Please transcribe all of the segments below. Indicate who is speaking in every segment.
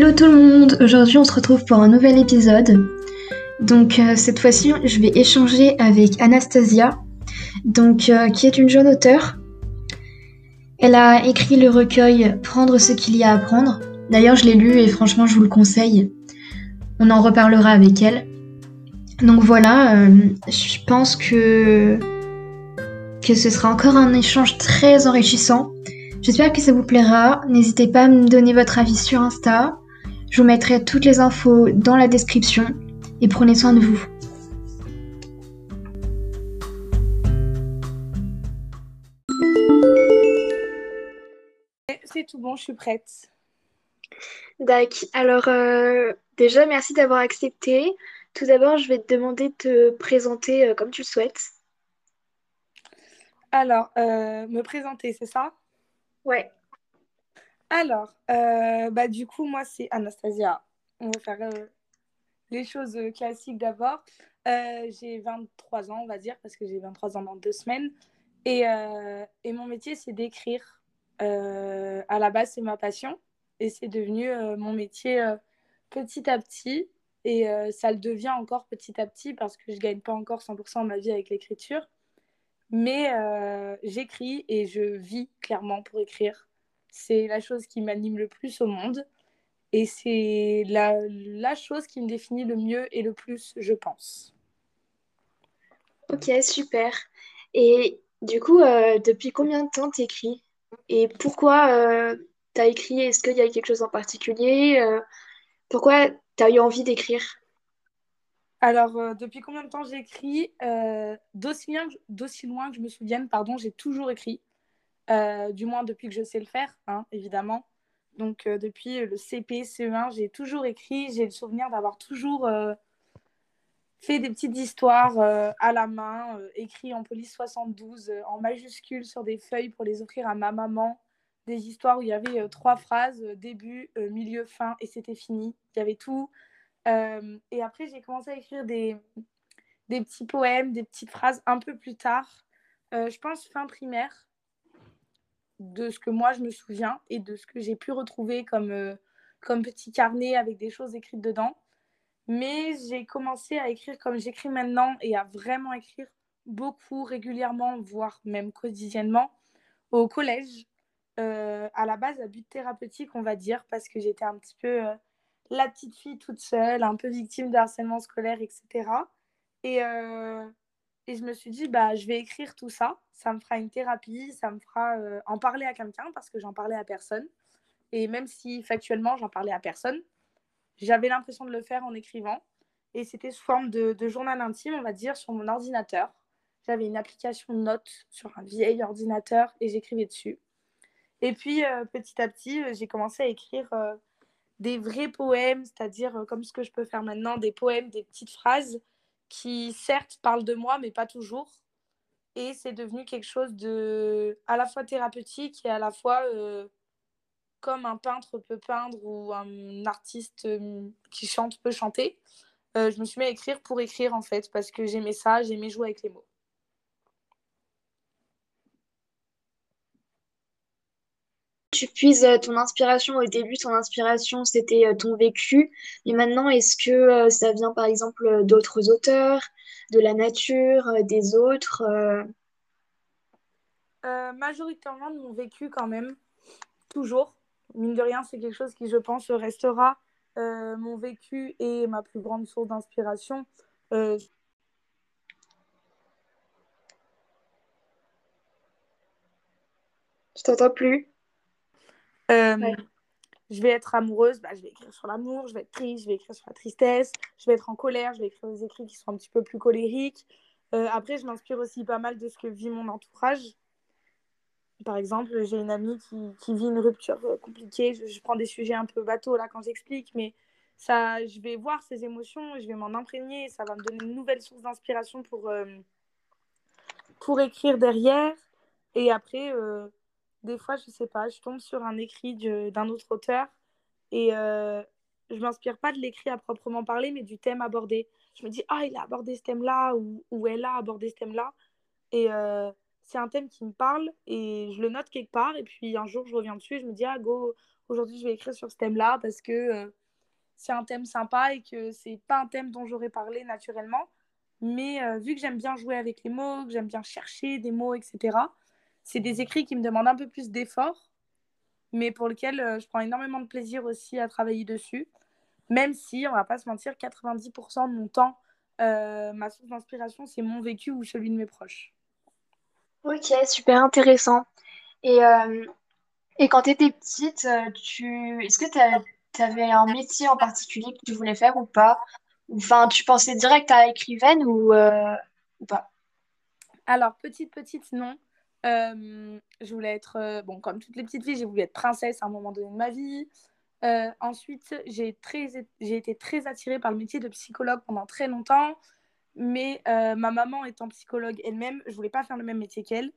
Speaker 1: Hello tout le monde, aujourd'hui on se retrouve pour un nouvel épisode. Donc euh, cette fois-ci je vais échanger avec Anastasia, donc, euh, qui est une jeune auteure. Elle a écrit le recueil Prendre ce qu'il y a à prendre. D'ailleurs je l'ai lu et franchement je vous le conseille. On en reparlera avec elle. Donc voilà, euh, je pense que, que ce sera encore un échange très enrichissant. J'espère que ça vous plaira. N'hésitez pas à me donner votre avis sur Insta. Je vous mettrai toutes les infos dans la description et prenez soin de vous.
Speaker 2: C'est tout bon, je suis prête.
Speaker 1: D'accord. Alors euh, déjà, merci d'avoir accepté. Tout d'abord, je vais te demander de te présenter euh, comme tu le souhaites.
Speaker 2: Alors, euh, me présenter, c'est ça?
Speaker 1: Ouais.
Speaker 2: Alors, euh, bah, du coup, moi, c'est Anastasia. On va faire euh, les choses euh, classiques d'abord. j'ai 23 ans, on va dire, parce que j'ai 23 ans dans deux semaines. Et, et mon métier, c'est d'écrire. à la base, c'est ma passion. Et c'est devenu mon métier petit à petit. Et ça le devient encore petit à petit parce que je ne gagne pas encore 100% ma vie avec l'écriture. Mais euh, j'écris et je vis clairement pour écrire. C'est la chose qui m'anime le plus au monde. Et c'est la, la, chose qui me définit le mieux et le plus, je pense.
Speaker 1: Ok, super. Et du coup, euh, depuis combien de temps tu écris Et pourquoi euh, tu as écrit? Est-ce qu'il y a quelque chose en particulier? Euh, Pourquoi tu as eu envie d'écrire?
Speaker 2: Alors, euh, depuis combien de temps j'écris? Euh, D'aussi loin, que je me souvienne, pardon, j'ai toujours écrit. Euh, du moins depuis que je sais le faire, hein, évidemment. Donc, euh, depuis le CP, CE1, j'ai toujours écrit. J'ai le souvenir d'avoir toujours fait des petites histoires à la main, écrit en police 72, en majuscules sur des feuilles pour les offrir à ma maman. Des histoires où il y avait trois phrases, début, milieu, fin, et c'était fini. Il y avait tout. Euh, et après, j'ai commencé à écrire des, des petits poèmes, des petites phrases un peu plus tard. Euh, je pense fin primaire, de ce que moi je me souviens et de ce que j'ai pu retrouver comme, euh, comme petit carnet avec des choses écrites dedans. Mais j'ai commencé à écrire comme j'écris maintenant et à vraiment écrire beaucoup, régulièrement, voire même quotidiennement, au collège. à la base, à but thérapeutique, on va dire, parce que j'étais un petit peu la petite fille toute seule, un peu victime de harcèlement scolaire, etc. Et, euh, et je me suis dit, bah, je vais écrire tout ça. Ça me fera une thérapie, ça me fera euh, en parler à quelqu'un parce que j'en parlais à personne. Et même si factuellement, j'en parlais à personne, j'avais l'impression de le faire en écrivant. Et c'était sous forme de, journal intime, on va dire, sur mon ordinateur. J'avais une application de notes sur un vieil ordinateur et j'écrivais dessus. Et puis, euh, petit à petit, j'ai commencé à écrire des vrais poèmes, c'est-à-dire euh, comme ce que je peux faire maintenant, des poèmes, des petites phrases qui certes parlent de moi, mais pas toujours. Et c'est devenu quelque chose de à la fois thérapeutique et à la fois euh, comme un peintre peut peindre ou un artiste euh, qui chante peut chanter. Euh, je me suis mis à écrire pour écrire en fait, parce que j'aimais ça, j'aimais jouer avec les mots.
Speaker 1: Tu puises euh, ton inspiration au début, ton inspiration c'était euh, ton vécu, mais maintenant est-ce que euh, ça vient par exemple d'autres auteurs, de la nature, des autres
Speaker 2: Majoritairement de mon vécu quand même, toujours. Mine de rien, c'est quelque chose qui je pense restera mon vécu et ma plus grande source d'inspiration. Je
Speaker 1: t'entends plus.
Speaker 2: Euh, je vais être amoureuse, bah, je vais écrire sur l'amour, je vais être triste, je vais écrire sur la tristesse, je vais être en colère, je vais écrire des écrits qui sont un petit peu plus colériques. Euh, après, je m'inspire aussi pas mal de ce que vit mon entourage. Par exemple, j'ai une amie qui, qui, vit une rupture euh, compliquée. Je, je, prends des sujets un peu bateaux là quand j'explique, mais ça, je vais voir ses émotions, je vais m'en imprégner, ça va me donner une nouvelle source d'inspiration pour, euh, pour écrire derrière. Et après, des fois, je sais pas, je tombe sur un écrit d'un autre auteur et euh, je m'inspire pas de l'écrit à proprement parler, mais du thème abordé. Je me dis, ah, il a abordé ce thème-là ou, ou, elle a abordé ce thème-là. Et euh, c'est un thème qui me parle et je le note quelque part. Et puis un jour, je reviens dessus et je me dis, ah, go, aujourd'hui je vais écrire sur ce thème-là parce que c'est un thème sympa et que c'est pas un thème dont j'aurais parlé naturellement. Mais vu que j'aime bien jouer avec les mots, que j'aime bien chercher des mots, etc., c'est des écrits qui me demandent un peu plus d'effort, mais pour lesquels je prends énormément de plaisir aussi à travailler dessus. Même si, on va pas se mentir, 90% de mon temps, ma source d'inspiration, c'est mon vécu ou celui de mes proches.
Speaker 1: Ok, super intéressant. Et, euh, et quand tu étais petite, euh, tu... est-ce que tu avais un métier en particulier que tu voulais faire ou pas? Enfin, tu pensais direct à écrivaine ou, euh, ou pas?
Speaker 2: Alors, petite, petite, non. Je voulais être, bon, comme toutes les petites filles, j'ai voulu être princesse à un moment donné de ma vie. ensuite, j'ai été très attirée par le métier de psychologue pendant très longtemps. Mais ma maman étant psychologue elle-même, je voulais pas faire le même métier qu'elle.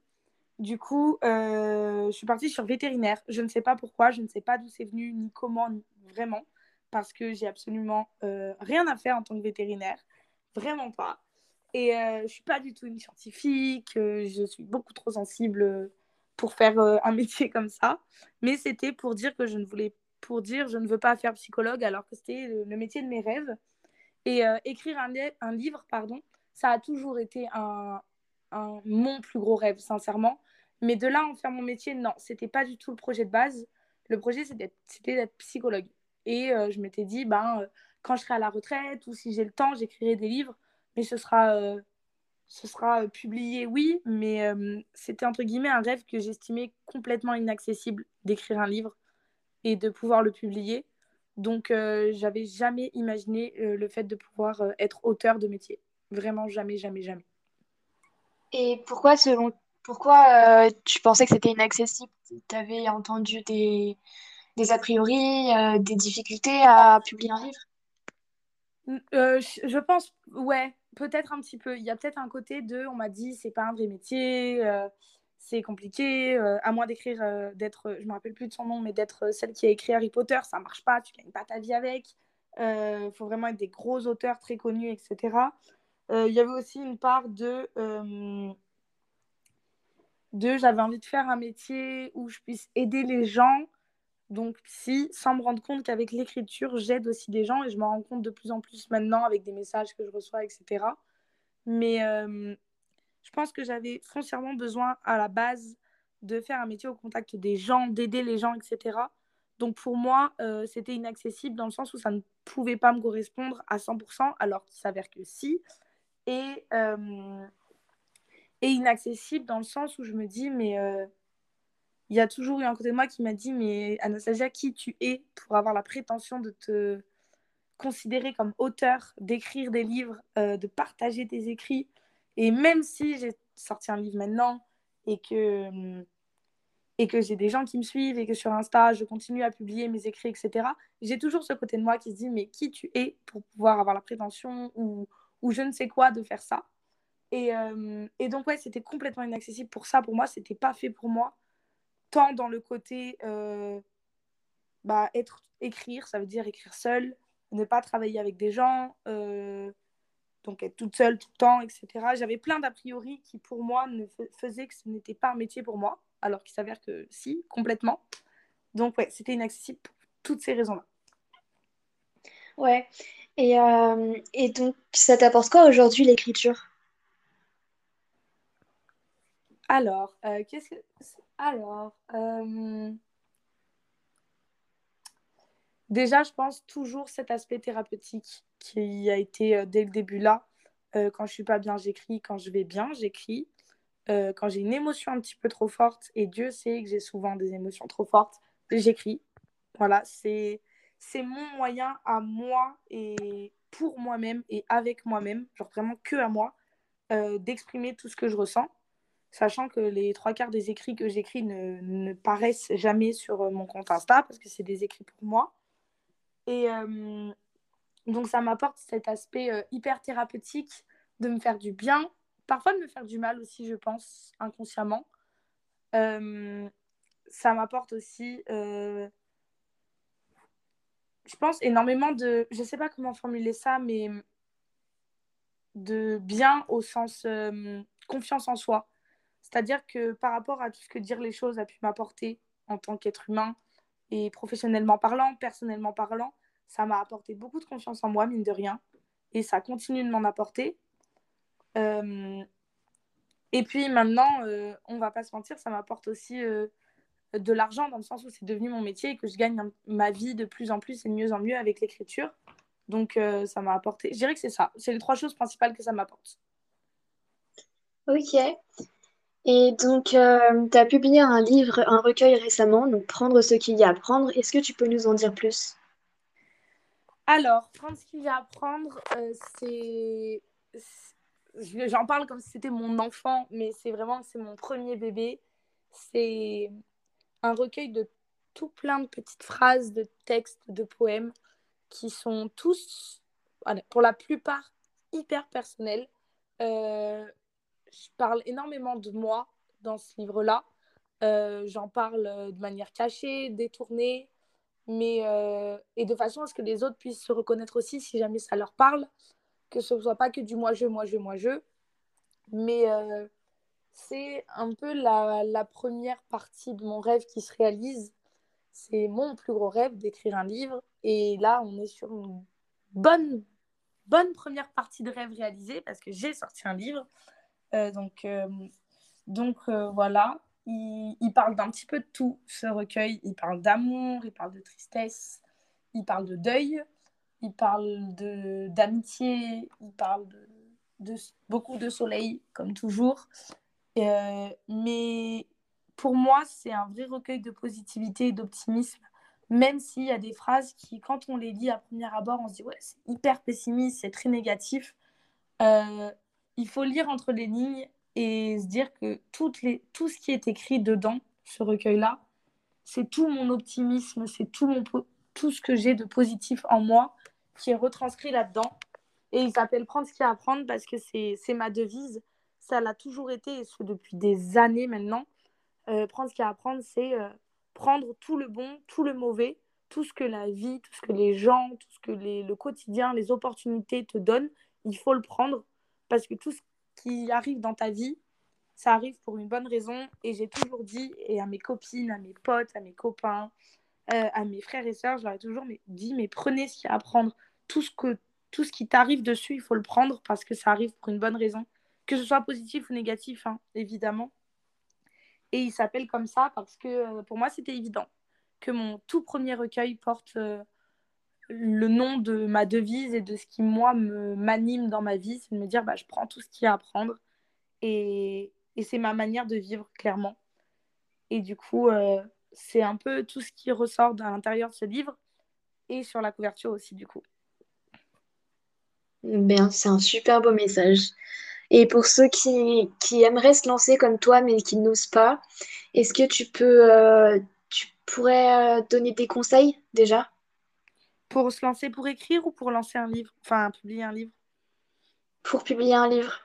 Speaker 2: Du coup, je suis partie sur vétérinaire. Je ne sais pas pourquoi, je ne sais pas d'où c'est venu, ni comment, vraiment, parce que j'ai absolument rien à faire en tant que vétérinaire, vraiment pas. Et euh, je suis pas du tout une scientifique, je suis beaucoup trop sensible pour faire un métier comme ça. Mais c'était pour dire que je ne voulais, pour dire je ne veux pas faire psychologue alors que c'était le, métier de mes rêves. Et écrire un, livre, pardon, ça a toujours été un, mon plus gros rêve, sincèrement. Mais de là en faire mon métier, non, c'était pas du tout le projet de base. Le projet, c'était d'être psychologue. Et euh, je m'étais dit, ben, euh, quand je serai à la retraite ou si j'ai le temps, j'écrirai des livres, mais ce sera, euh, ce sera publié, oui, mais c'était entre guillemets un rêve que j'estimais complètement inaccessible d'écrire un livre et de pouvoir le publier. Donc, j'avais jamais imaginé le fait de pouvoir être auteur de métier. Vraiment, jamais, jamais, jamais.
Speaker 1: Et pourquoi, selon pourquoi euh, tu pensais que c'était inaccessible? Tu avais entendu des, des a priori, euh, des difficultés à publier un livre?
Speaker 2: Euh, je pense, ouais, peut-être un petit peu. Il y a peut-être un côté de, on m'a dit, c'est pas un vrai métier, c'est compliqué, à moins d'écrire, d'être, je me rappelle plus de son nom, mais d'être celle qui a écrit Harry Potter, ça marche pas, tu gagnes pas ta vie avec. Il faut vraiment être des gros auteurs très connus, etc. Il y avait aussi une part de deux, j'avais envie de faire un métier où je puisse aider les gens. Donc, si, sans me rendre compte qu'avec l'écriture, j'aide aussi des gens et je m'en rends compte de plus en plus maintenant avec des messages que je reçois, etc. Mais je pense que j'avais foncièrement besoin à la base de faire un métier au contact des gens, d'aider les gens, etc. Donc pour moi, euh, c'était inaccessible dans le sens où ça ne pouvait pas me correspondre à 100%, alors qu'il s'avère que si. Et, inaccessible dans le sens où je me dis, mais il y a toujours eu un côté de moi qui m'a dit, mais Anastasia, qui tu es pour avoir la prétention de te considérer comme auteur, d'écrire des livres, euh, de partager tes écrits? Et même si j'ai sorti un livre maintenant et que, et que j'ai des gens qui me suivent et que sur Insta, je continue à publier mes écrits, etc., j'ai toujours ce côté de moi qui se dit, mais qui tu es pour pouvoir avoir la prétention ou, ou je ne sais quoi de faire ça? Et, euh, et, donc, ouais, c'était complètement inaccessible pour ça. Pour moi, c'était pas fait pour moi. Tant dans le côté euh, bah, être, écrire, ça veut dire écrire seul, ne pas travailler avec des gens, euh, donc être toute seule tout le temps, etc. J'avais plein d'a priori qui, pour moi, ne faisaient que ce n'était pas un métier pour moi, alors qu'il s'avère que si, complètement. Donc, ouais, c'était inaccessible pour toutes ces raisons-là.
Speaker 1: Ouais. Et, et donc, ça t'apporte quoi aujourd'hui l'écriture?
Speaker 2: Alors, euh, qu'est-ce que. Alors. Euh, déjà, je pense toujours cet aspect thérapeutique qui a été euh, dès le début là. quand je suis pas bien, j'écris. Quand je vais bien, j'écris. quand j'ai une émotion un petit peu trop forte, et Dieu sait que j'ai souvent des émotions trop fortes, j'écris. Voilà, c'est c'est mon moyen à moi et pour moi-même et avec moi-même, genre vraiment que à moi, d'exprimer tout ce que je ressens sachant que les trois quarts des écrits que j'écris ne, ne, paraissent jamais sur euh, mon compte Insta parce que c'est des écrits pour moi. Et euh, donc ça m'apporte cet aspect euh, hyper thérapeutique de me faire du bien, parfois de me faire du mal aussi, je pense, inconsciemment. ça m'apporte aussi, je pense, énormément de, je ne sais pas comment formuler ça, mais de bien au sens confiance en soi c'est-à-dire que par rapport à tout ce que dire les choses a pu m'apporter en tant qu'être humain Et professionnellement parlant, personnellement parlant, ça m'a apporté beaucoup de confiance en moi, mine de rien. Et ça continue de m'en apporter. Euh, et puis maintenant, euh, on va pas se mentir, ça m'apporte aussi euh, de l'argent dans le sens où c'est devenu mon métier et que je gagne ma vie de plus en plus et de mieux en mieux avec l'écriture. Donc ça m'a apporté, je dirais que c'est ça, c'est les trois choses principales que ça m'apporte.
Speaker 1: Ok. Et donc, tu as publié un livre, un recueil récemment, donc Prendre ce qu'il y a à prendre. Est-ce que tu peux nous en dire plus?
Speaker 2: Alors, Prendre ce qu'il y a à prendre, c'est j'en parle comme si c'était mon enfant, mais c'est vraiment c'est mon premier bébé. C'est un recueil de tout plein de petites phrases, de textes, de poèmes qui sont tous, pour la plupart, hyper personnels. Euh, je parle énormément de moi dans ce livre-là. Euh, j'en parle de manière cachée, détournée, mais euh, et de façon à ce que les autres puissent se reconnaître aussi si jamais ça leur parle que ce ne soit pas que du moi-je, moi-je, moi-je. Mais euh, c'est un peu la, la, première partie de mon rêve qui se réalise. C'est mon plus gros rêve d'écrire un livre. Et là, on est sur une bonne, bonne première partie de rêve réalisée parce que j'ai sorti un livre. Euh, donc, euh, donc voilà. Il, parle d'un petit peu de tout, ce recueil. Il parle d'amour, il parle de tristesse, il parle de deuil, il parle de d'amitié, il parle de, beaucoup de soleil, comme toujours. Euh, mais pour moi, c'est un vrai recueil de positivité et d'optimisme, même s'il y a des phrases qui, quand on les lit à premier abord, on se dit ouais, c'est hyper pessimiste, c'est très négatif. Euh, il faut lire entre les lignes et se dire que tout ce qui est écrit dedans, ce recueil-là, c'est tout mon optimisme, c'est tout, ce que j'ai de positif en moi qui est retranscrit là-dedans. Et il s'appelle Prendre ce qu'il y a à prendre parce que c'est ma devise. Ça l'a toujours été, et ce depuis des années maintenant. Euh, prendre ce qu'il y a à prendre, c'est euh, prendre tout le bon, tout le mauvais, tout ce que la vie, tout ce que les gens, tout ce que le quotidien, les opportunités te donnent. Il faut le prendre parce que tout ce qui arrive dans ta vie, ça arrive pour une bonne raison. Et j'ai toujours dit, et à mes copines, à mes potes, à mes copains, euh, à mes frères et sœurs, je leur ai toujours dit, mais prenez ce qu'il y a à prendre. Tout ce, que, tout ce qui t'arrive dessus, il faut le prendre parce que ça arrive pour une bonne raison. Que ce soit positif ou négatif, hein, évidemment. Et il s'appelle comme ça parce que euh, pour moi, c'était évident que mon tout premier recueil porte euh, le nom de ma devise et de ce qui, moi, m'anime dans ma vie. C'est de me dire, bah, je prends tout ce qu'il y a à prendre. Et, et c'est ma manière de vivre, clairement. Et du coup, c'est un peu tout ce qui ressort de l'intérieur de ce livre et sur la couverture aussi, du coup.
Speaker 1: Bien, c'est un super beau message. Et pour ceux qui, qui aimeraient se lancer comme toi mais qui n'osent pas, est-ce que tu peux, euh, tu pourrais euh, donner des conseils déjà?
Speaker 2: Pour se lancer pour écrire ou pour lancer un livre, enfin publier un livre?
Speaker 1: Pour publier un livre.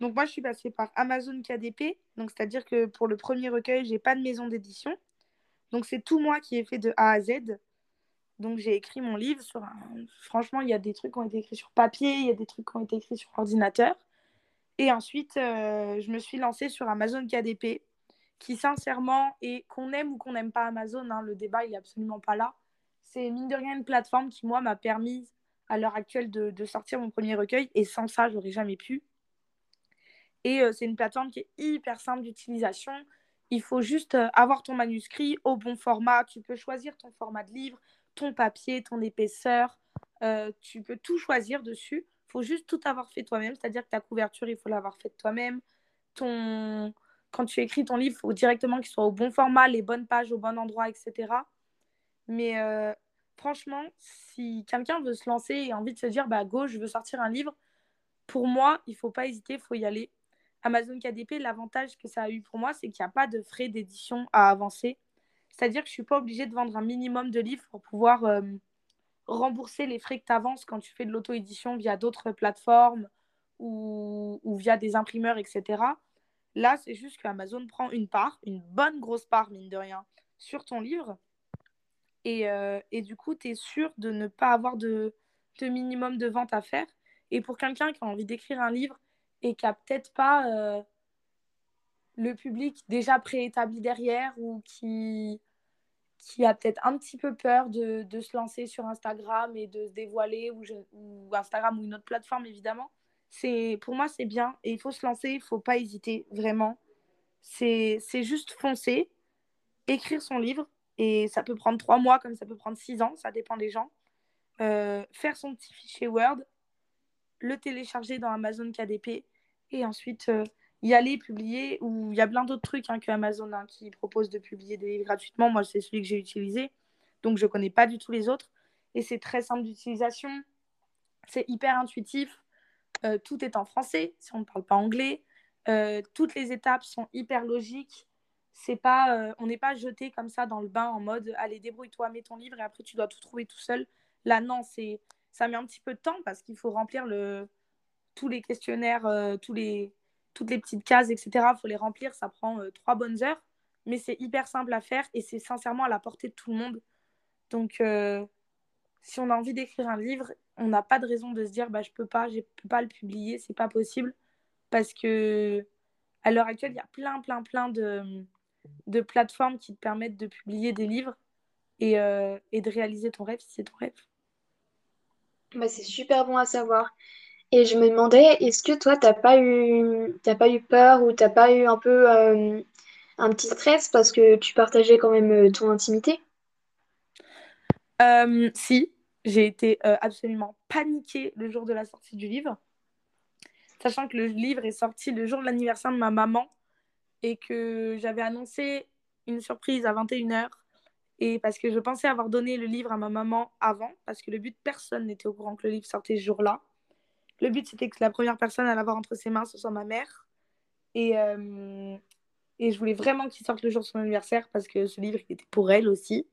Speaker 2: Donc moi, je suis passée par Amazon KDP, donc c'est-à-dire que pour le premier recueil, j'ai pas de maison d'édition. Donc c'est tout moi qui ai fait de A à Z. Donc j'ai écrit mon livre sur un... Franchement, il y a des trucs qui ont été écrits sur papier, il y a des trucs qui ont été écrits sur ordinateur. Et ensuite, euh, je me suis lancée sur Amazon KDP, qui sincèrement, et qu'on aime ou qu'on n'aime pas Amazon, hein, le débat il n'est absolument pas là. C'est mine de rien une plateforme qui, moi, m'a permis à l'heure actuelle de, sortir mon premier recueil. Et sans ça, j'aurais jamais pu. Et euh, c'est une plateforme qui est hyper simple d'utilisation. Il faut juste euh, avoir ton manuscrit au bon format. Tu peux choisir ton format de livre, ton papier, ton épaisseur. Euh, tu peux tout choisir dessus. Il faut juste tout avoir fait toi-même. C'est-à-dire que ta couverture, il faut l'avoir faite toi-même. Ton... Quand tu écris ton livre, il faut directement qu'il soit au bon format, les bonnes pages au bon endroit, etc. Mais euh, franchement, si quelqu'un veut se lancer et a envie de se dire, bah go, je veux sortir un livre, pour moi, il faut pas hésiter, il faut y aller. Amazon KDP, l'avantage que ça a eu pour moi, c'est qu'il n'y a pas de frais d'édition à avancer. C'est-à-dire que je ne suis pas obligée de vendre un minimum de livres pour pouvoir euh, rembourser les frais que tu avances quand tu fais de l'auto-édition via d'autres plateformes ou, ou, via des imprimeurs, etc. Là, c'est juste que Amazon prend une part, une bonne grosse part, mine de rien, sur ton livre. Et, euh, et du coup, tu es sûr de ne pas avoir de, minimum de vente à faire? Et pour quelqu'un qui a envie d'écrire un livre et qui n'a peut-être pas euh, le public déjà préétabli derrière ou qui qui a peut-être un petit peu peur de, se lancer sur Instagram et de se dévoiler, ou, Instagram ou une autre plateforme évidemment, c'est pour moi c'est bien et il faut se lancer, il faut pas hésiter vraiment. C'est juste foncer, écrire son livre et ça peut prendre trois mois comme ça peut prendre six ans, ça dépend des gens. Euh, faire son petit fichier Word, le télécharger dans Amazon KDP et ensuite euh, y aller publier. Ou il y a plein d'autres trucs hein, que Amazon hein, qui propose de publier des livres gratuitement. Moi, c'est celui que j'ai utilisé, donc je connais pas du tout les autres. Et c'est très simple d'utilisation, c'est hyper intuitif. Euh, tout est en français si on ne parle pas anglais. Toutes les étapes sont hyper logiques. C'est pas, euh, on n'est pas jeté comme ça dans le bain en mode allez débrouille-toi, mets ton livre et après tu dois tout trouver tout seul. Là non, c'est ça met un petit peu de temps parce qu'il faut remplir le tous les questionnaires, tous les toutes les petites cases, etc. Faut les remplir, ça prend trois bonnes heures, mais c'est hyper simple à faire et c'est sincèrement à la portée de tout le monde. Donc si on a envie d'écrire un livre, on n'a pas de raison de se dire bah, je peux pas, je peux pas le publier, c'est pas possible. Parce que à l'heure actuelle, il y a plein, plein, plein de, de plateformes qui te permettent de publier des livres et, euh, et de réaliser ton rêve si c'est ton rêve.
Speaker 1: Bah, c'est super bon à savoir. Et je me demandais, est-ce que toi, t'as pas eu, pas eu peur ou t'as pas eu un peu euh, un petit stress parce que tu partageais quand même euh, ton intimité?
Speaker 2: Si, j'ai été euh, absolument paniquée le jour de la sortie du livre, sachant que le livre est sorti le jour de l'anniversaire de ma maman et que j'avais annoncé une surprise à 21h. Et parce que je pensais avoir donné le livre à ma maman avant, parce que le but, personne n'était au courant que le livre sortait ce jour-là. Le but, c'était que la première personne à l'avoir entre ses mains, ce soit ma mère. Et, euh, et je voulais vraiment qu'il sorte le jour de son anniversaire, parce que ce livre, était pour elle aussi.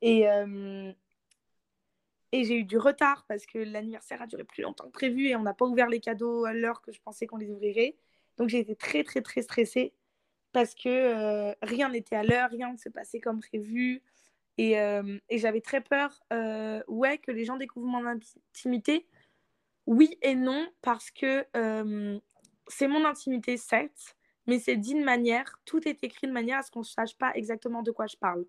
Speaker 2: Et, euh, et j'ai eu du retard parce que l'anniversaire a duré plus longtemps que prévu et on n'a pas ouvert les cadeaux à l'heure que je pensais qu'on les ouvrirait. Donc j'ai été très très très stressée parce que euh, rien n'était à l'heure, rien ne se passait comme prévu. Et, euh, et j'avais très peur euh, ouais, que les gens découvrent mon intimité. Oui et non, parce que c'est mon intimité, certes, mais c'est d'une manière, tout est écrit de manière à ce qu'on ne sache pas exactement de quoi je parle.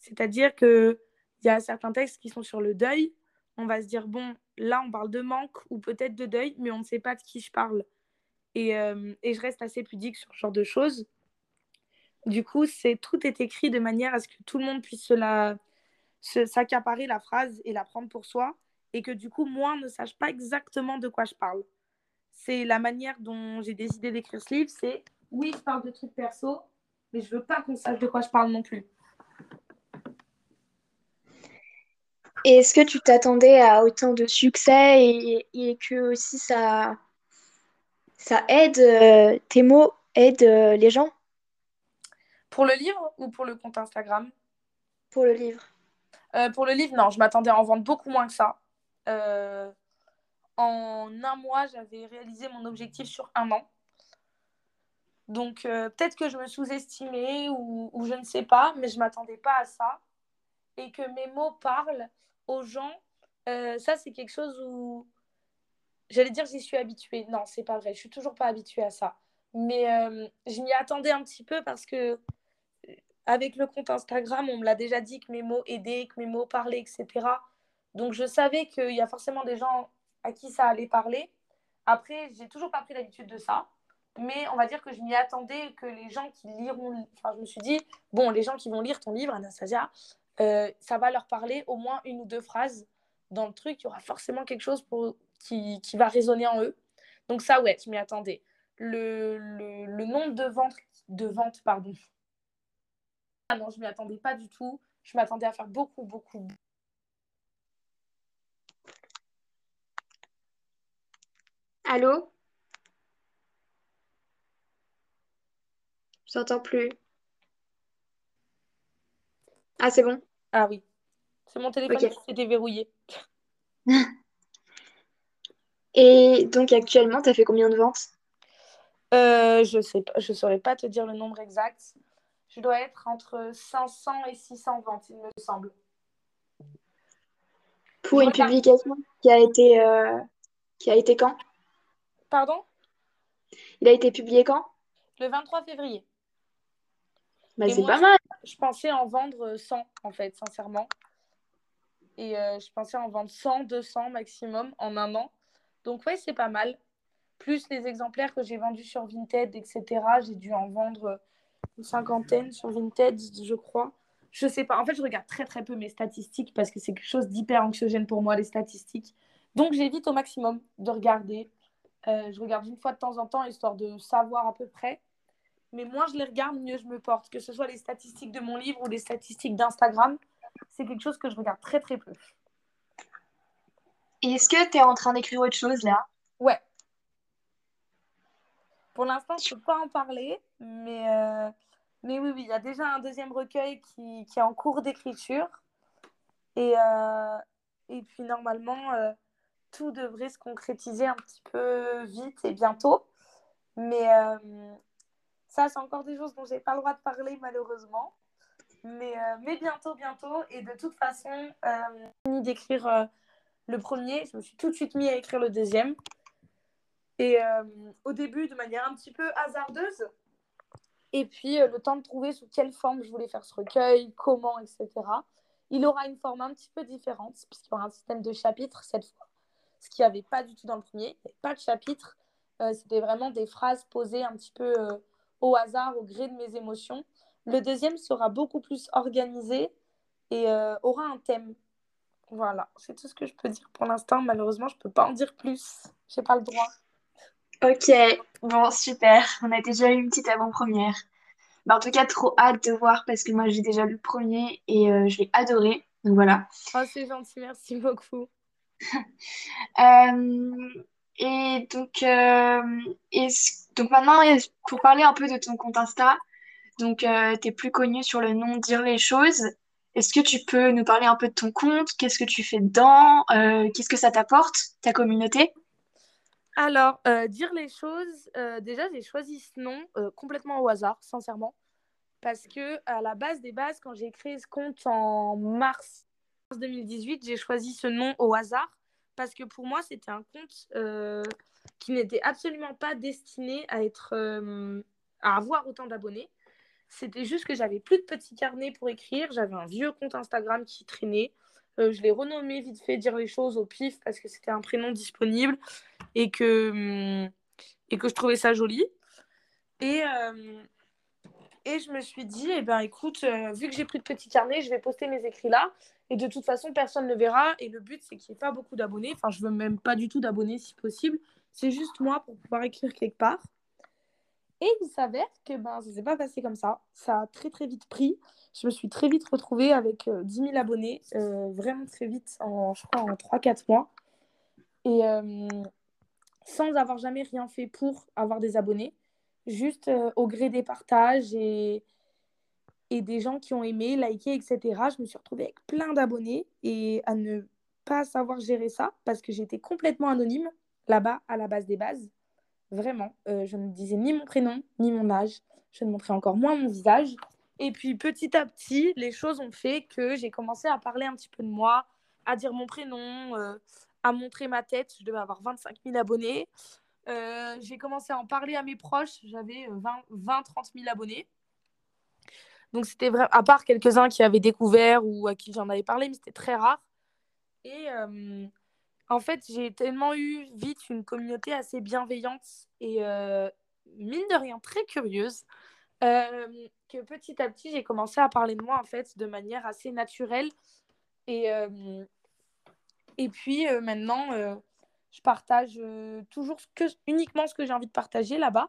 Speaker 2: C'est-à-dire que il y a certains textes qui sont sur le deuil. On va se dire, bon, là, on parle de manque ou peut-être de deuil, mais on ne sait pas de qui je parle. Et, euh, et je reste assez pudique sur ce genre de choses. Du coup, c'est tout est écrit de manière à ce que tout le monde puisse s'accaparer la phrase et la prendre pour soi, et que du coup, moi, ne sache pas exactement de quoi je parle. C'est la manière dont j'ai décidé d'écrire ce livre, c'est oui, je parle de trucs perso, mais je veux pas qu'on sache de quoi je parle non plus.
Speaker 1: Est-ce que tu t'attendais à autant de succès et, que aussi ça, ça aide, euh, tes mots aident euh, les gens?
Speaker 2: Pour le livre ou pour le compte Instagram?
Speaker 1: Pour le livre.
Speaker 2: Euh, pour le livre, non, je m'attendais à en vendre beaucoup moins que ça. en un mois, j'avais réalisé mon objectif sur un an. Donc peut-être que je me sous-estimais ou, ou, je ne sais pas, mais je ne m'attendais pas à ça. Et que mes mots parlent aux gens, ça, c'est quelque chose où. J'allais dire j'y suis habituée. Non, c'est pas vrai. Je suis toujours pas habituée à ça. Mais euh, je m'y attendais un petit peu parce que avec le compte Instagram, on me l'a déjà dit que mes mots aidaient, que mes mots parlaient, etc. Donc je savais qu'il y a forcément des gens à qui ça allait parler. Après, j'ai toujours pas pris l'habitude de ça. Mais on va dire que je m'y attendais que les gens qui liront. Enfin, je me suis dit, bon, les gens qui vont lire ton livre, Anastasia, euh, ça va leur parler au moins une ou deux phrases dans le truc. Il y aura forcément quelque chose pour, qui, qui va résonner en eux. Donc ça, ouais, je m'y attendais. Le, le, le, nombre de ventes, de ventes pardon. Ah non, je m'y attendais pas du tout. Je m'attendais à faire beaucoup, beaucoup.
Speaker 1: Allô? Je t'entends plus. Ah, c'est bon?
Speaker 2: Ah oui. C'est mon téléphone qui s'est déverrouillé.
Speaker 1: Et donc actuellement, tu as fait combien de ventes?
Speaker 2: Euh, Je sais pas, je saurais pas te dire le nombre exact. Je dois être entre 500 et 600 ventes, il me semble.
Speaker 1: Pour une publication qui a été euh, qui a été quand?
Speaker 2: Pardon?
Speaker 1: Il a été publié quand?
Speaker 2: Le 23 février.
Speaker 1: Bah, c'est pas mal.
Speaker 2: Je pensais en vendre 100, en fait, sincèrement. Et je pensais en vendre 100, 200 maximum en un an. Donc, ouais, c'est pas mal. Plus les exemplaires que j'ai vendus sur Vinted, etc. J'ai dû en vendre une cinquantaine sur Vinted, je crois. Je sais pas. En fait, je regarde très très peu mes statistiques parce que c'est quelque chose d'hyper anxiogène pour moi, les statistiques. Donc, j'évite au maximum de regarder. Euh, je regarde une fois de temps en temps, histoire de savoir à peu près. Mais moins je les regarde, mieux je me porte. Que ce soit les statistiques de mon livre ou les statistiques d'Instagram, c'est quelque chose que je regarde très très peu.
Speaker 1: Est-ce que tu es en train d'écrire autre chose là?
Speaker 2: Ouais. Pour l'instant, je ne peux pas en parler, mais euh, mais oui, oui, il y a déjà un deuxième recueil qui, est en cours d'écriture. Et, euh, puis normalement, euh, tout devrait se concrétiser un petit peu vite et bientôt. Mais ça, c'est encore des choses dont je n'ai pas le droit de parler malheureusement. Mais, bientôt, bientôt. Et de toute façon, j'ai fini d'écrire le premier. Je me suis tout de suite mis à écrire le deuxième. Et au début, de manière un petit peu hasardeuse, et puis, euh, le temps de trouver sous quelle forme je voulais faire ce recueil, comment, etc. Il aura une forme un petit peu différente, puisqu'il y aura un système de chapitres cette fois. Ce qu'il n'y avait pas du tout dans le premier. Il n'y avait pas de chapitres. Euh, C'était vraiment des phrases posées un petit peu euh, au hasard, au gré de mes émotions. Le deuxième sera beaucoup plus organisé et euh, aura un thème. Voilà, c'est tout ce que je peux dire pour l'instant. Malheureusement, je ne peux pas en dire plus. Je n'ai pas le droit.
Speaker 1: Ok, bon, super. On a déjà eu une petite avant-première. Bah, en tout cas, trop hâte de voir parce que moi, j'ai déjà lu le premier et euh, je l'ai adoré. Donc voilà.
Speaker 2: Oh, c'est gentil, merci beaucoup.
Speaker 1: Euh, et donc, euh, donc maintenant, pour parler un peu de ton compte Insta, donc tu es plus connu sur le nom Dire les choses. Est-ce que tu peux nous parler un peu de ton compte? Qu'est-ce que tu fais dedans? qu'est-ce que ça t'apporte, ta communauté?
Speaker 2: Alors, euh, dire les choses, euh, déjà, j'ai choisi ce nom euh, complètement au hasard, sincèrement. Parce que, à la base des bases, quand j'ai créé ce compte en mars 2018, j'ai choisi ce nom au hasard. Parce que pour moi, c'était un compte qui n'était absolument pas destiné à, être, à avoir autant d'abonnés. C'était juste que j'avais plus de petits carnets pour écrire. J'avais un vieux compte Instagram qui traînait. Euh, je l'ai renommé vite fait dire les choses au pif parce que c'était un prénom disponible et que, hum, et que je trouvais ça joli. Et, euh, et je me suis dit, eh ben, écoute, euh, vu que j'ai pris de petits carnets, je vais poster mes écrits là. Et de toute façon, personne ne verra. Et le but, c'est qu'il n'y ait pas beaucoup d'abonnés. Enfin, je veux même pas du tout d'abonnés si possible. C'est juste moi pour pouvoir écrire quelque part. Et il s'avère que ben, ça ne s'est pas passé comme ça. Ça a très très vite pris je me suis très vite retrouvée avec 10 euh, 000 abonnés, euh, vraiment très vite, en, je crois en 3-4 mois. Et euh, sans avoir jamais rien fait pour avoir des abonnés, juste au gré des partages et des gens qui ont aimé, liké, etc. Je me suis retrouvée avec plein d'abonnés et à ne pas savoir gérer ça parce que j'étais complètement anonyme là-bas, à la base des bases. Vraiment, je ne disais ni mon prénom, ni mon âge. Je ne montrais encore moins mon visage. Et puis petit à petit, les choses ont fait que j'ai commencé à parler un petit peu de moi, à dire mon prénom, euh, à montrer ma tête. Je devais avoir 25 000 abonnés. Euh, j'ai commencé à en parler à mes proches. J'avais 20-30 000 abonnés. Donc c'était vrai, à part quelques-uns qui avaient découvert ou à qui j'en avais parlé, mais c'était très rare. Et euh, en fait, j'ai tellement eu vite une communauté assez bienveillante et mine de rien très curieuse. Euh, que petit à petit, j'ai commencé à parler de moi en fait de manière assez naturelle. Et, euh, et puis euh, maintenant, je partage toujours que, uniquement ce que j'ai envie de partager là-bas.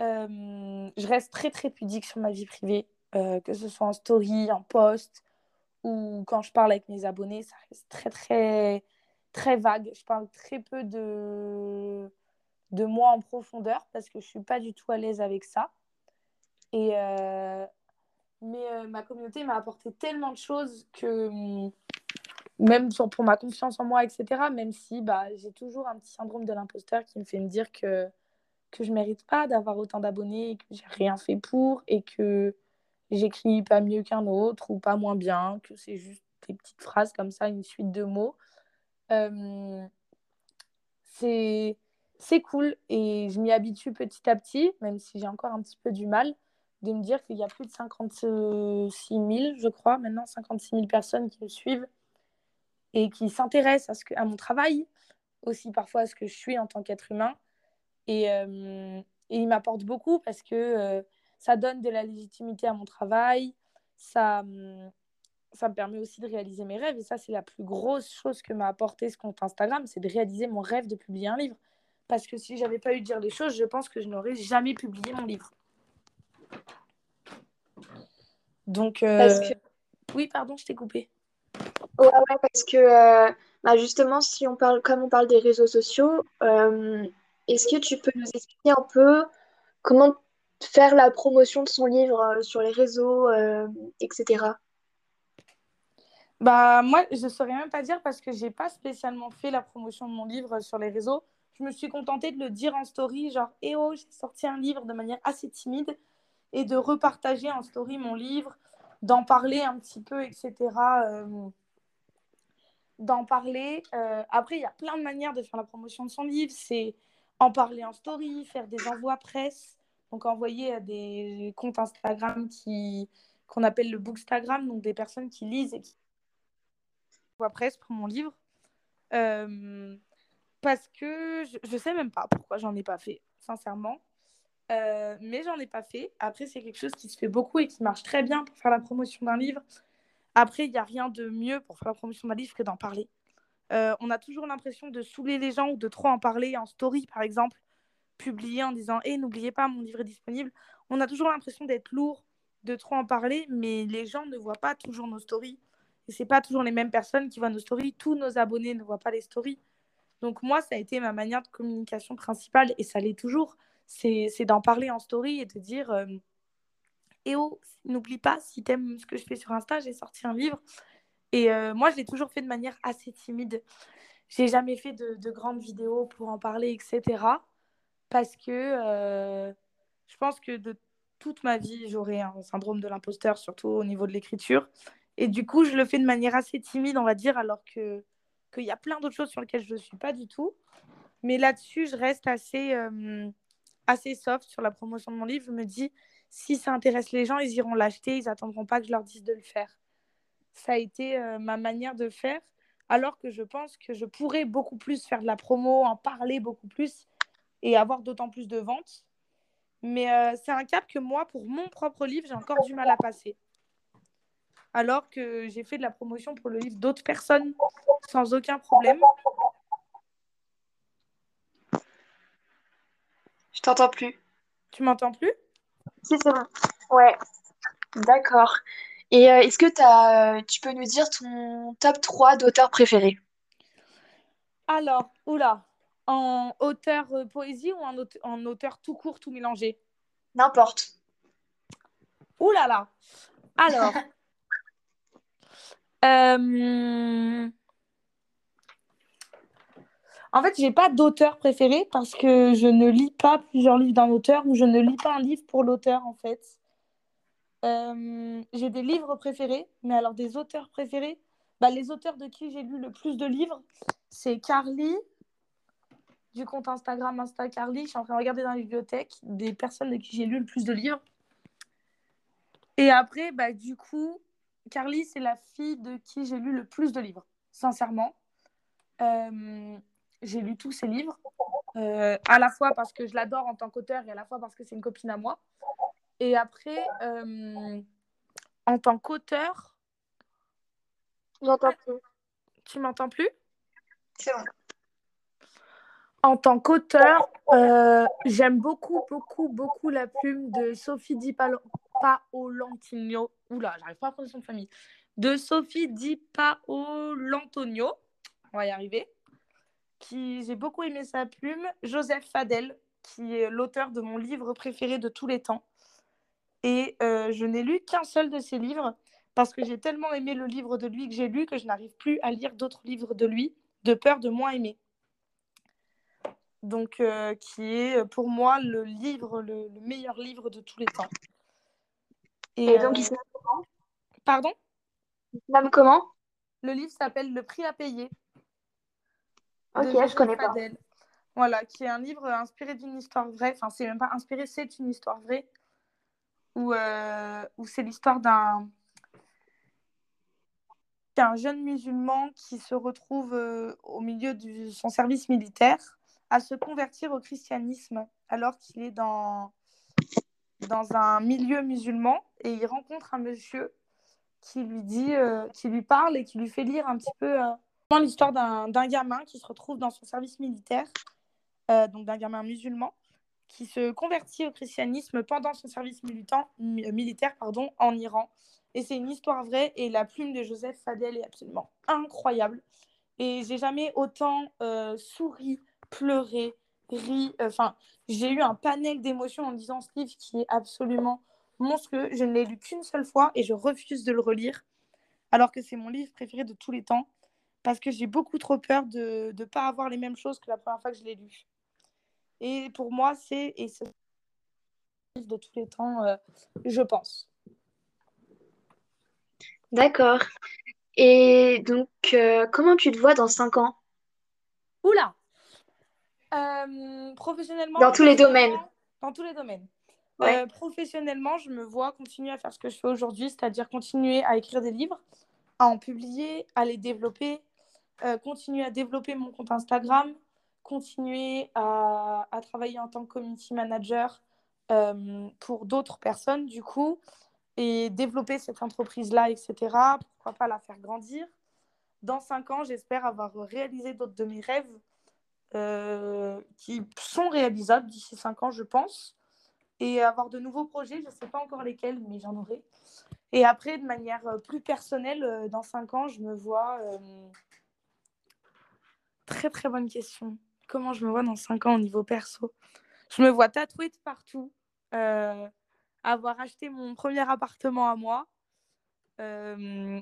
Speaker 2: je reste très très pudique sur ma vie privée, que ce soit en story, en post ou quand je parle avec mes abonnés, ça reste très très très vague. Je parle très peu de, de moi en profondeur parce que je suis pas du tout à l'aise avec ça. Et, euh, mais euh, ma communauté m'a apporté tellement de choses que, hum, même pour ma confiance en moi, etc., même si bah, j'ai toujours un petit syndrome de l'imposteur qui me fait me dire que, que je ne mérite pas d'avoir autant d'abonnés, que j'ai rien fait pour et que j'écris pas mieux qu'un autre ou pas moins bien, que c'est juste des petites phrases comme ça, une suite de mots. Euh, c'est c'est cool et je m'y habitue petit à petit, même si j'ai encore un petit peu du mal. de me dire qu'il y a plus de 56 000, je crois, maintenant 56 000 personnes qui me suivent et qui s'intéressent à, ce que, à mon travail, aussi parfois à ce que je suis en tant qu'être humain. Et, euh, et il m'apporte beaucoup parce que euh, ça donne de la légitimité à mon travail, ça, hum, ça me permet aussi de réaliser mes rêves. Et ça, c'est la plus grosse chose que m'a apporté ce compte Instagram, c'est de réaliser mon rêve de publier un livre. Parce que si j'avais pas eu de dire les choses, je pense que je n'aurais jamais publié mon livre. Donc, euh, oui, pardon, je t'ai coupé.
Speaker 1: Ouais, ouais, parce que euh, bah, justement, si on parle, comme on parle des réseaux sociaux, euh, est-ce que tu peux nous expliquer un peu comment faire la promotion de son livre sur les réseaux, etc.
Speaker 2: Bah, moi, je ne saurais même pas dire parce que j'ai pas spécialement fait la promotion de mon livre sur les réseaux. Je me suis contentée de le dire en story, genre, eh oh, j'ai sorti un livre de manière assez timide et de repartager en story mon livre, d'en parler un petit peu, etc. Euh, d'en parler. Euh, après, il y a plein de manières de faire la promotion de son livre. C'est en parler en story, faire des envois presse, donc envoyer à des comptes Instagram qui qu'on appelle le bookstagram, donc des personnes qui lisent et qui presse pour mon livre. Euh, parce que je, sais même pas pourquoi j'en ai pas fait, sincèrement. Euh, mais j'en ai pas fait. Après, c'est quelque chose qui se fait beaucoup et qui marche très bien pour faire la promotion d'un livre. Après, il n'y a rien de mieux pour faire la promotion d'un livre que d'en parler. Euh, on a toujours l'impression de saouler les gens ou de trop en parler en story, par exemple, publier en disant Hé, n'oubliez pas, mon livre est disponible. On a toujours l'impression d'être lourd, de trop en parler, mais les gens ne voient pas toujours nos stories. Et ce pas toujours les mêmes personnes qui voient nos stories. Tous nos abonnés ne voient pas les stories. Donc, moi, ça a été ma manière de communication principale et ça l'est toujours c'est d'en parler en story et de dire euh, Eh oh, n'oublie pas, si t'aimes ce que je fais sur Insta, j'ai sorti un livre. Et euh, moi, je l'ai toujours fait de manière assez timide. J'ai jamais fait de, grandes vidéos pour en parler, etc. Parce que euh, je pense que de toute ma vie, j'aurais un syndrome de l'imposteur, surtout au niveau de l'écriture. Et du coup, je le fais de manière assez timide, on va dire, alors que qu'il y a plein d'autres choses sur lesquelles je ne suis pas du tout. Mais là-dessus, je reste assez, assez soft sur la promotion de mon livre. Je me dis, si ça intéresse les gens, ils iront l'acheter, ils attendront pas que je leur dise de le faire. Ça a été euh, ma manière de faire, alors que je pense que je pourrais beaucoup plus faire de la promo, en parler beaucoup plus et avoir d'autant plus de ventes. Mais euh, c'est un cap que moi, pour mon propre livre, j'ai encore du mal à passer. Alors que j'ai fait de la promotion pour le livre d'autres personnes sans aucun problème.
Speaker 1: Je t'entends plus.
Speaker 2: Tu m'entends plus?
Speaker 1: Si, c'est bon. Ouais. D'accord. Et euh, est-ce que as, tu peux nous dire ton top 3 d'auteurs préférés?
Speaker 2: Alors, oula, en auteur euh, poésie ou en, en, auteur tout court, tout mélangé?
Speaker 1: N'importe.
Speaker 2: Oulala. Là là. Alors. euh... En fait, j'ai pas d'auteur préféré parce que je ne lis pas plusieurs livres d'un auteur ou je ne lis pas un livre pour l'auteur en fait. Euh, j'ai des livres préférés, mais alors des auteurs préférés, bah, les auteurs de qui j'ai lu le plus de livres, c'est Carly, du compte Instagram Insta Carly. Je suis en train de regarder dans la bibliothèque des personnes de qui j'ai lu le plus de livres. Et après, bah, du coup, Carly, c'est la fille de qui j'ai lu le plus de livres, sincèrement. Euh, j'ai lu tous ses livres, euh, à la fois parce que je l'adore en tant qu'auteur et à la fois parce que c'est une copine à moi. Et après, euh, en tant qu'auteur.
Speaker 1: J'entends plus.
Speaker 2: Tu m'entends plus?
Speaker 1: C'est bon.
Speaker 2: En tant qu'auteur, j'aime beaucoup, beaucoup, beaucoup la plume de Sophie Di Paolantonio. Oula, j'arrive pas à prendre son de famille. De Sophie Di Paolantonio. On va y arriver qui j'ai beaucoup aimé sa plume, Joseph Fadel, qui est l'auteur de mon livre préféré de tous les temps. Et euh, je n'ai lu qu'un seul de ses livres parce que j'ai tellement aimé le livre de lui que j'ai lu que je n'arrive plus à lire d'autres livres de lui, de peur de moins aimer. Donc, euh, qui est pour moi le, meilleur livre de tous les temps.
Speaker 1: Et, donc, il euh, s'appelle comment?
Speaker 2: Pardon?
Speaker 1: Il comment?
Speaker 2: Le livre s'appelle Le prix à payer.
Speaker 1: Ok, je connais pas.
Speaker 2: Voilà, qui est un livre inspiré d'une histoire vraie. Enfin, c'est même pas inspiré, c'est une histoire vraie. où, où c'est l'histoire d'un un jeune musulman qui se retrouve au milieu de son service militaire à se convertir au christianisme alors qu'il est dans, dans un milieu musulman et il rencontre un monsieur qui lui dit, qui lui parle et qui lui fait lire un petit peu l'histoire d'un gamin qui se retrouve dans son service militaire, euh, donc d'un gamin musulman, qui se convertit au christianisme pendant son service militant, militaire pardon, en Iran. Et c'est une histoire vraie et la plume de Joseph Fadel est absolument incroyable. Et j'ai jamais autant euh, souri, pleuré, ri. Enfin, j'ai eu un panel d'émotions en lisant ce livre qui est absolument monstrueux. Je ne l'ai lu qu'une seule fois et je refuse de le relire, alors que c'est mon livre préféré de tous les temps parce que j'ai beaucoup trop peur de ne pas avoir les mêmes choses que la première fois que je l'ai lu. Et pour moi, c'est et c'est de tous les temps, euh, je pense.
Speaker 1: D'accord. Et donc, euh, comment tu te vois dans 5 ans?
Speaker 2: Oula euh, Professionnellement.
Speaker 1: Dans tous les domaines.
Speaker 2: Dans tous les domaines. professionnellement, je me vois continuer à faire ce que je fais aujourd'hui, c'est-à-dire continuer à écrire des livres, à en publier, à les développer, euh, continuer à développer mon compte Instagram, continuer à, travailler en tant que community manager euh, pour d'autres personnes, du coup, et développer cette entreprise-là, etc. Pourquoi pas la faire grandir? Dans cinq ans, j'espère avoir réalisé d'autres de mes rêves euh, qui sont réalisables d'ici cinq ans, je pense. Et avoir de nouveaux projets, je ne sais pas encore lesquels, mais j'en aurai. Et après, de manière plus personnelle, dans cinq ans, je me vois Très très bonne question. Comment je me vois dans 5 ans au niveau perso? Je me vois tatouée de partout, euh, avoir acheté mon premier appartement à moi. Euh,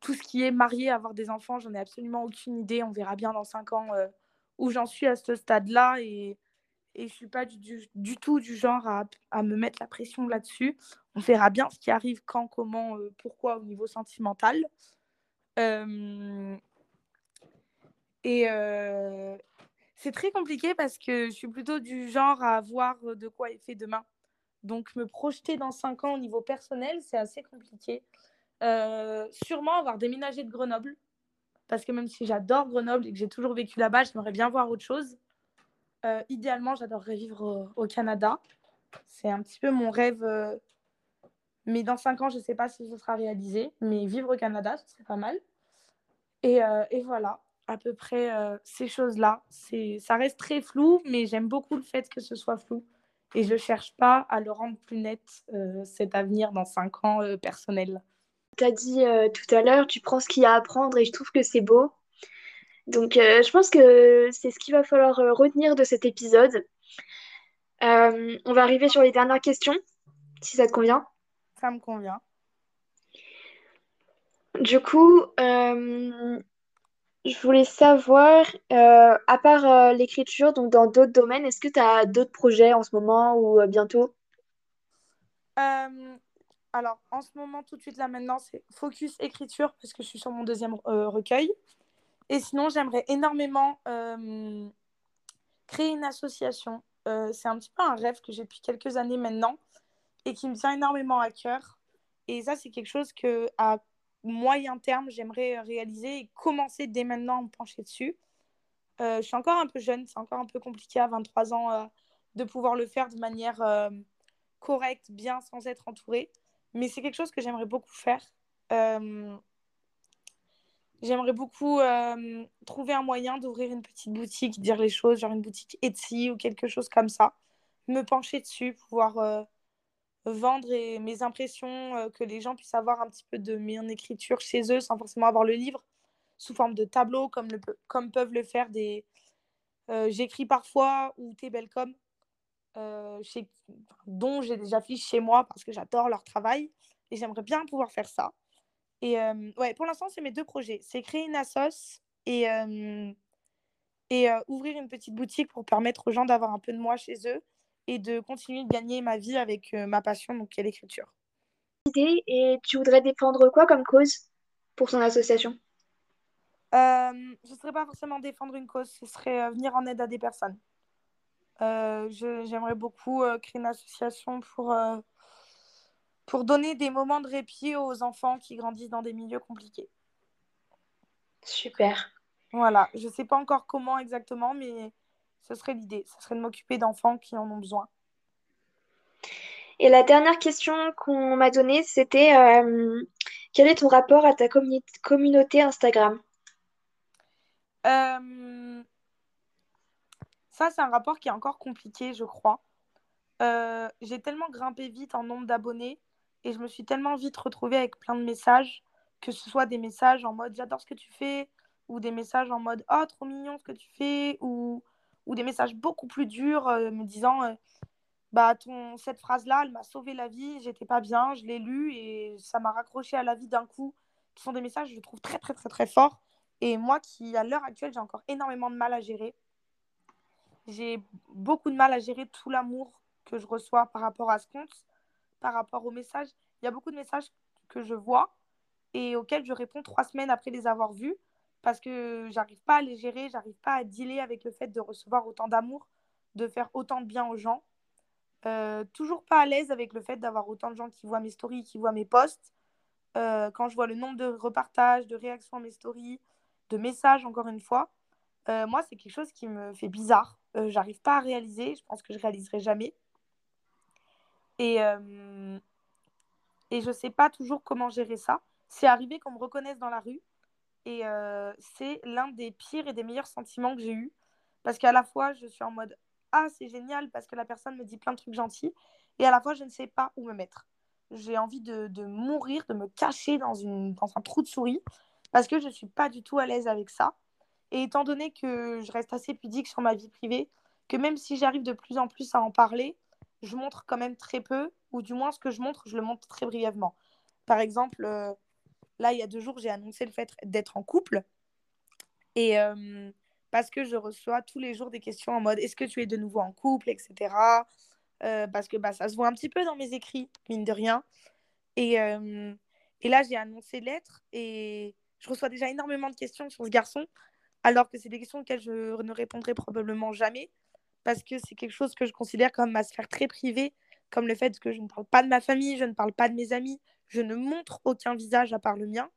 Speaker 2: tout ce qui est marié, avoir des enfants, j'en ai absolument aucune idée. On verra bien dans 5 ans euh, où j'en suis à ce stade-là. Et, et je suis pas du, tout du genre à, me mettre la pression là-dessus. On verra bien ce qui arrive, quand, comment, pourquoi au niveau sentimental. Et euh, c'est très compliqué parce que je suis plutôt du genre à voir de quoi est fait demain. Donc, me projeter dans 5 ans au niveau personnel, c'est assez compliqué. Euh, sûrement avoir déménagé de Grenoble. Parce que même si j'adore Grenoble et que j'ai toujours vécu là-bas, j'aimerais bien voir autre chose. Euh, idéalement, j'adorerais vivre au, Canada. C'est un petit peu mon rêve. mais dans 5 ans, je ne sais pas si ce sera réalisé. Mais vivre au Canada, ce serait pas mal. Et, et voilà à peu près euh, ces choses-là. Ça reste très flou, mais j'aime beaucoup le fait que ce soit flou. Et je ne cherche pas à le rendre plus net, euh, cet avenir dans cinq ans euh, personnel.
Speaker 1: Tu as dit tout à l'heure, tu prends ce qu'il y a à apprendre et je trouve que c'est beau. Donc je pense que c'est ce qu'il va falloir retenir de cet épisode. on va arriver sur les dernières questions, si ça te convient.
Speaker 2: Ça me convient.
Speaker 1: Du coup, je voulais savoir, euh, à part euh, l'écriture, donc dans d'autres domaines, est-ce que tu as d'autres projets en ce moment ou euh, bientôt?
Speaker 2: Alors, en ce moment, tout de suite, là maintenant, c'est focus écriture parce que je suis sur mon deuxième recueil. Et sinon, j'aimerais énormément créer une association. c'est un petit peu un rêve que j'ai depuis quelques années maintenant et qui me tient énormément à cœur. Et ça, c'est quelque chose que à moyen terme, j'aimerais euh, réaliser et commencer dès maintenant à me pencher dessus. Euh, je suis encore un peu jeune, c'est encore un peu compliqué à 23 ans euh, de pouvoir le faire de manière correcte, bien, sans être entourée. Mais c'est quelque chose que j'aimerais beaucoup faire. J'aimerais beaucoup trouver un moyen d'ouvrir une petite boutique, dire les choses, genre une boutique Etsy ou quelque chose comme ça. Me pencher dessus, pouvoir vendre mes impressions, euh, que les gens puissent avoir un petit peu de mon écriture chez eux sans forcément avoir le livre sous forme de tableau comme, comme peuvent le faire des... Euh, j'écris parfois ou Tébelcom, euh, chez, dont j'ai des affiches chez moi parce que j'adore leur travail et j'aimerais bien pouvoir faire ça. Et euh, ouais, pour l'instant, c'est mes deux projets. C'est créer une assos et, et ouvrir une petite boutique pour permettre aux gens d'avoir un peu de moi chez eux et de continuer de gagner ma vie avec euh, ma passion, donc qui est l'écriture.
Speaker 1: Et tu voudrais défendre quoi comme cause pour ton association?
Speaker 2: Euh, Ce ne serait pas forcément défendre une cause, ce serait euh, venir en aide à des personnes. J'aimerais beaucoup créer une association pour pour donner des moments de répit aux enfants qui grandissent dans des milieux compliqués.
Speaker 1: Super.
Speaker 2: Voilà, je ne sais pas encore comment exactement, mais ce serait l'idée. Ce serait de m'occuper d'enfants qui en ont besoin.
Speaker 1: Et la dernière question qu'on m'a donnée, c'était euh, quel est ton rapport à ta communauté Instagram?
Speaker 2: Euh, Ça, c'est un rapport qui est encore compliqué, je crois. Euh, j'ai tellement grimpé vite en nombre d'abonnés et je me suis tellement vite retrouvée avec plein de messages, que ce soit des messages en mode j'adore ce que tu fais, ou des messages en mode oh trop mignon ce que tu fais, ou, ou des messages beaucoup plus durs me disant bah ton cette phrase là elle m'a sauvé la vie j'étais pas bien je l'ai lu et ça m'a raccroché à la vie d'un coup ce sont des messages que je trouve très très très très forts. Et moi qui à l'heure actuelle j'ai encore énormément de mal à gérer j'ai beaucoup de mal à gérer tout l'amour que je reçois par rapport à ce compte par rapport aux messages il y a beaucoup de messages que je vois et auxquels je réponds trois semaines après les avoir vus parce que j'arrive pas à les gérer j'arrive pas à dealer avec le fait de recevoir autant d'amour de faire autant de bien aux gens euh, toujours pas à l'aise avec le fait d'avoir autant de gens qui voient mes stories, qui voient mes posts. Euh, quand je vois le nombre de repartages, de réactions à mes stories, de messages, encore une fois, euh, moi, c'est quelque chose qui me fait bizarre. J'arrive pas à réaliser. Je pense que je réaliserai jamais. Et, et je sais pas toujours comment gérer ça. C'est arrivé qu'on me reconnaisse dans la rue. Et c'est l'un des pires et des meilleurs sentiments que j'ai eu. Parce qu'à la fois, je suis en mode ah, c'est génial parce que la personne me dit plein de trucs gentils. Et à la fois, je ne sais pas où me mettre. J'ai envie de, mourir, de me cacher dans, une, dans un trou de souris parce que je ne suis pas du tout à l'aise avec ça. Et étant donné que je reste assez pudique sur ma vie privée, que même si j'arrive de plus en plus à en parler, je montre quand même très peu, ou du moins ce que je montre, je le montre très brièvement. Par exemple, euh, là, il y a deux jours, j'ai annoncé le fait d'être en couple. Et, euh, parce que je reçois tous les jours des questions en mode est-ce que tu es de nouveau en couple, etc. Euh, parce que bah, ça se voit un petit peu dans mes écrits, mine de rien. Et, et là, j'ai annoncé l'être et je reçois déjà énormément de questions sur ce garçon, alors que c'est des questions auxquelles je ne répondrai probablement jamais, parce que c'est quelque chose que je considère comme ma sphère très privée, comme le fait que je ne parle pas de ma famille, je ne parle pas de mes amis, je ne montre aucun visage à part le mien.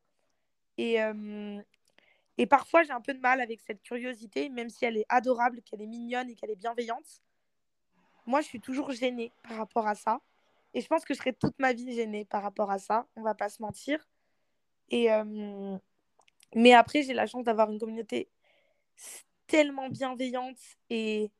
Speaker 2: Et, euh, et parfois, j'ai un peu de mal avec cette curiosité, même si elle est adorable, qu'elle est mignonne et qu'elle est bienveillante. Moi, je suis toujours gênée par rapport à ça. Et je pense que je serai toute ma vie gênée par rapport à ça. On va pas se mentir. Et euh, Mais après, j'ai la chance d'avoir une communauté tellement bienveillante et,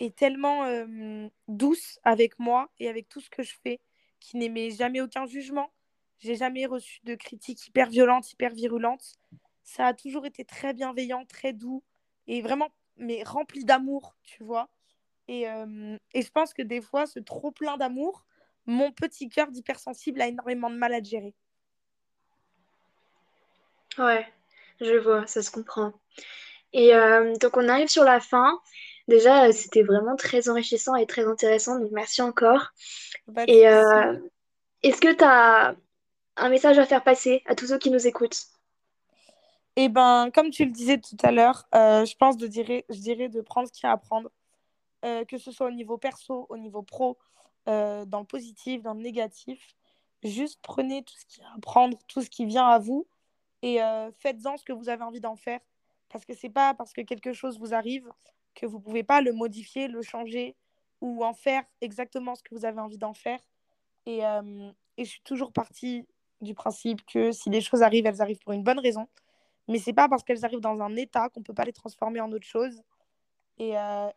Speaker 2: et tellement euh, douce avec moi et avec tout ce que je fais, qui n'émet jamais aucun jugement. J'ai jamais reçu de critiques hyper violentes, hyper virulentes ça a toujours été très bienveillant, très doux et vraiment mais rempli d'amour, tu vois. Et, euh, et, je pense que des fois, ce trop plein d'amour, mon petit cœur d'hypersensible a énormément de mal à gérer.
Speaker 1: Ouais, je vois, ça se comprend. Et euh, donc on arrive sur la fin. Déjà, c'était vraiment très enrichissant et très intéressant, donc merci encore. et euh, est-ce que tu as un message à faire passer à tous ceux qui nous écoutent?
Speaker 2: Eh ben, comme tu le disais tout à l'heure, euh, je pense de dire, je dirais de prendre ce qu'il y a à prendre, euh, que ce soit au niveau perso, au niveau pro, euh, dans le positif, dans le négatif. Juste prenez tout ce qu'il y a à prendre, tout ce qui vient à vous et faites-en ce que vous avez envie d'en faire. Parce que c'est pas parce que quelque chose vous arrive que vous pouvez pas le modifier, le changer ou en faire exactement ce que vous avez envie d'en faire. Et, et je suis toujours partie du principe que si des choses arrivent, elles arrivent pour une bonne raison mais c'est pas parce qu'elles arrivent dans un état qu'on peut pas les transformer en autre chose. Et, euh,